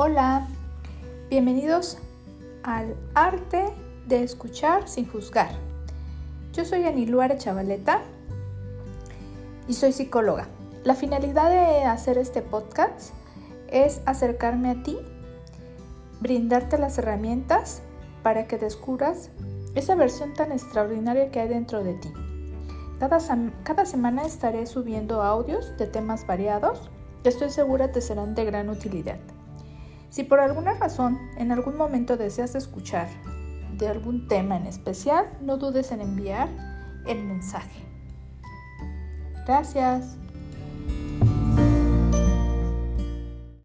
Hola, bienvenidos al arte de escuchar sin juzgar. Yo soy Aniluare Chavaleta y soy psicóloga. La finalidad de hacer este podcast es acercarme a ti, brindarte las herramientas para que descubras esa versión tan extraordinaria que hay dentro de ti. Cada, semana estaré subiendo audios de temas variados estoy segura te serán de gran utilidad. Si por alguna razón en algún momento deseas escuchar de algún tema en especial, no dudes en enviar el mensaje. Gracias.